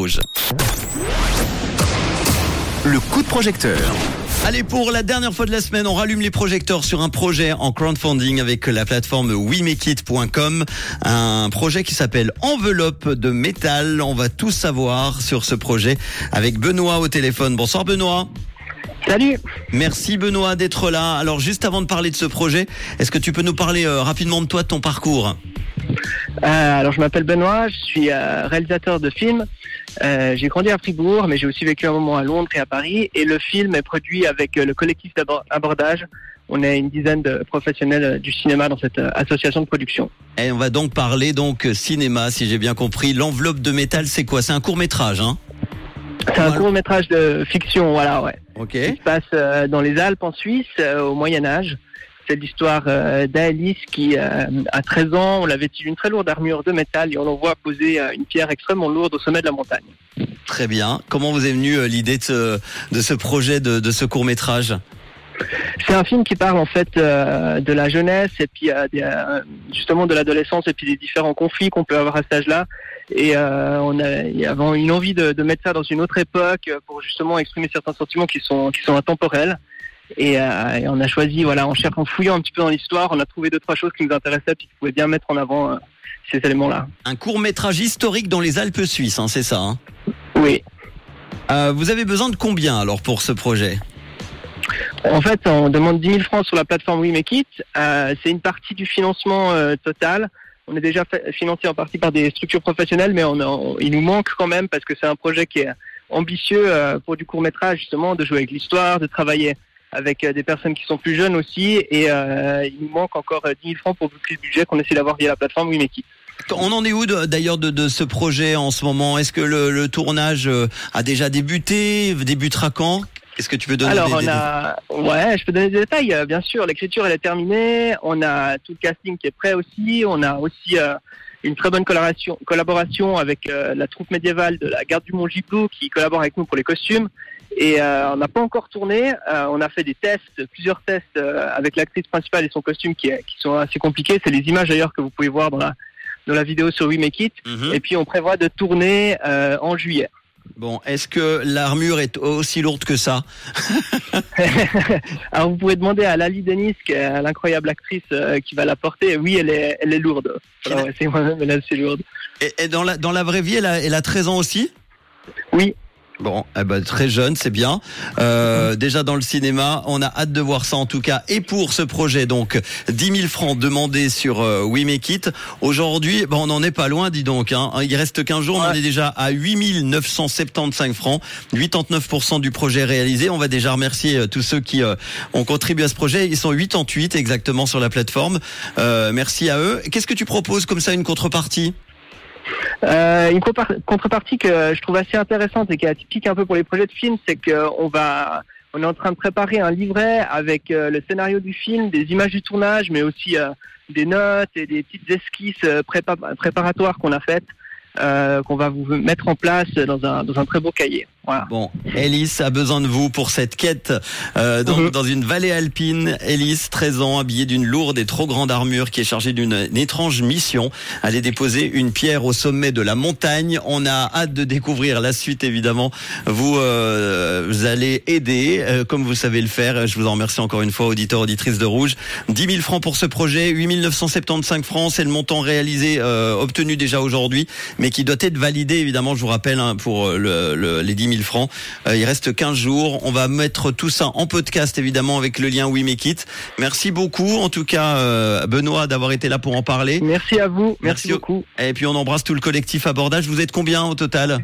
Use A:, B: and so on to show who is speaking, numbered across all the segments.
A: Rouge. Le coup de projecteur. Allez, pour la dernière fois de la semaine, on rallume les projecteurs sur un projet en crowdfunding avec la plateforme WeMakeIt.com. Un projet qui s'appelle Enveloppe de métal. On va tout savoir sur ce projet avec Benoît au téléphone. Bonsoir Benoît.
B: Salut.
A: Merci Benoît d'être là. Alors juste avant de parler de ce projet, est-ce que tu peux nous parler euh, rapidement de toi, de ton parcours?
B: Euh, alors je m'appelle Benoît, je suis euh, réalisateur de films. Euh, j'ai grandi à Fribourg, mais j'ai aussi vécu un moment à Londres et à Paris. Et le film est produit avec le collectif d'abordage. On est une dizaine de professionnels du cinéma dans cette association de production.
A: Et on va donc parler donc cinéma, si j'ai bien compris. L'enveloppe de métal, c'est quoi? C'est un court métrage, hein?
B: C'est un court métrage de fiction, voilà, ouais.
A: Ok.
B: qui se passe dans les Alpes en Suisse au Moyen Âge. C'est l'histoire euh, d'Alice qui, euh, à 13 ans, on l'a vêtue d'une très lourde armure de métal et on l'envoie poser euh, une pierre extrêmement lourde au sommet de la montagne.
A: Très bien. Comment vous est venue l'idée de ce, de ce projet, de, de ce court métrage
B: C'est un film qui parle en fait euh, de la jeunesse et puis euh, des, euh, justement de l'adolescence et puis des différents conflits qu'on peut avoir à cet âge-là. Et on a avait une envie de, de mettre ça dans une autre époque pour justement exprimer certains sentiments qui sont qui sont intemporels. Et, euh, et on a choisi, voilà, en cherchant, en fouillant un petit peu dans l'histoire, on a trouvé deux trois choses qui nous intéressaient puis qui pouvaient bien mettre en avant euh, ces éléments-là.
A: Un court métrage historique dans les Alpes suisses, hein, c'est ça hein?
B: Oui.
A: Euh, Vous avez besoin de combien alors pour ce projet?
B: En fait, on demande 10 000 francs sur la plateforme We Make It. C'est une partie du financement total. On est déjà financé en partie par des structures professionnelles, mais on, on- il nous manque quand même parce que c'est un projet qui est ambitieux pour du court métrage justement, de jouer avec l'histoire, de travailler avec euh, des personnes qui sont plus jeunes aussi. Et euh, il nous manque encore euh, 10 000 francs pour boucler le budget qu'on essaie d'avoir via la plateforme It.
A: On en est où d'ailleurs de, de ce projet en ce moment? Est-ce que le, le tournage euh, a déjà débuté Débutera quand? Est-ce que tu peux donner
B: Alors,
A: des,
B: on
A: des-
B: a, ouais, je peux donner des détails. euh, Bien sûr, l'écriture elle est terminée. On a tout le casting qui est prêt aussi. On a aussi euh, une très bonne collaboration, collaboration avec euh, la troupe médiévale de la garde du Mont Giblou qui collabore avec nous pour les costumes. Et euh, on n'a pas encore tourné. Euh, on a fait des tests, plusieurs tests euh, avec l'actrice principale et son costume qui, qui sont assez compliqués. C'est les images d'ailleurs que vous pouvez voir dans la dans la vidéo sur We Make It.
A: Mhm.
B: Et puis on prévoit de tourner euh, en juillet.
A: Bon, est-ce que l'armure est aussi lourde que ça
B: Alors vous pouvez demander à Lali Denis, qui est l'incroyable actrice euh, qui va la porter. Oui, elle est, elle est lourde. Alors, c'est moi-même, elle est assez lourde.
A: et, et dans la dans la vraie vie, elle a, elle a 13 ans aussi?
B: Oui.
A: Bon, eh ben, très jeune, c'est bien. Euh, déjà dans le cinéma, on a hâte de voir ça en tout cas. Et pour ce projet, donc 10 000 francs demandés sur euh, We Make It. Aujourd'hui, ben, on n'en est pas loin, dis donc. Hein. Il reste 15 jours, on en est déjà à 8 975 francs. 89% du projet réalisé. On va déjà remercier euh, tous ceux qui euh, ont contribué à ce projet. Ils sont 88 exactement sur la plateforme. Euh, merci à eux. Qu'est-ce que tu proposes comme ça, une contrepartie?
B: Euh, une contrepartie que je trouve assez intéressante et qui est atypique un peu pour les projets de film, c'est qu'on va, on est en train de préparer un livret avec euh, le scénario du film, des images du tournage, mais aussi euh, des notes et des petites esquisses prépa- préparatoires qu'on a faites, qu'on va vous mettre en place dans un, dans un très beau cahier. Voilà.
A: Bon, Ellis a besoin de vous pour cette quête euh, dans,
B: Mhm.
A: dans une vallée alpine. Ellis, 13 ans, habillée d'une lourde et trop grande armure qui est chargée d'une une étrange mission. Aller déposer une pierre au sommet de la montagne. On a hâte de découvrir la suite, évidemment. Vous, euh, vous allez aider, euh, comme vous savez le faire. Je vous en remercie encore une fois, auditeurs, auditrices de Rouge. 10 000 francs pour ce projet, 8 975 francs, c'est le montant réalisé, euh, obtenu déjà aujourd'hui, mais qui doit être validé, évidemment, je vous rappelle, hein, pour euh, le, le- les 10 000 francs. Euh, il reste 15 jours. On va mettre tout ça en podcast, évidemment, avec le lien We Make It. Merci beaucoup, en tout cas, euh, Benoît, d'avoir été là pour en parler.
B: Merci à vous,
A: Merci
B: merci,
A: au-
B: beaucoup.
A: Et puis, on embrasse tout le collectif abordage. Vous êtes combien au total?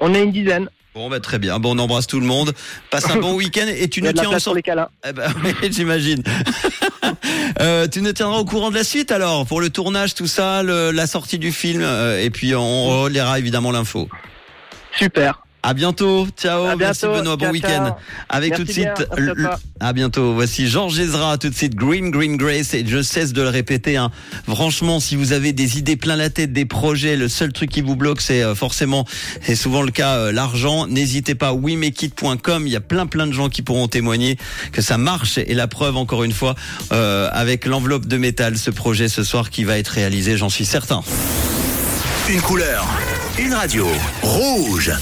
B: On est une dizaine.
A: Bon, bah, très bien. Bon, on embrasse tout le monde. Passe un bon week-end et tu nous tiens
B: les câlins.
A: Eh ben, oui, j'imagine. Euh, tu nous tiendras au courant de la suite alors pour le tournage, tout ça, le- la sortie du film, euh, et puis on relaiera évidemment l'info.
B: Super.
A: À bientôt, ciao,
B: À
A: merci. Benoît, bon week-end. Avec
B: Merci
A: tout de suite,
B: bien, merci
A: à bientôt. Voici Georges Ezra, tout de suite Green Green Grace et je cesse de le répéter. Hein. Franchement, si vous avez des idées plein la tête, des projets, le seul truc qui vous bloque, c'est euh, forcément, c'est souvent le cas, euh, l'argent. N'hésitez pas, wemekit.com. Il y a plein plein de gens qui pourront témoigner que ça marche et la preuve encore une fois euh, avec l'enveloppe de métal, ce projet ce soir qui va être réalisé, j'en suis certain.
C: Une couleur. une radio. Rouge.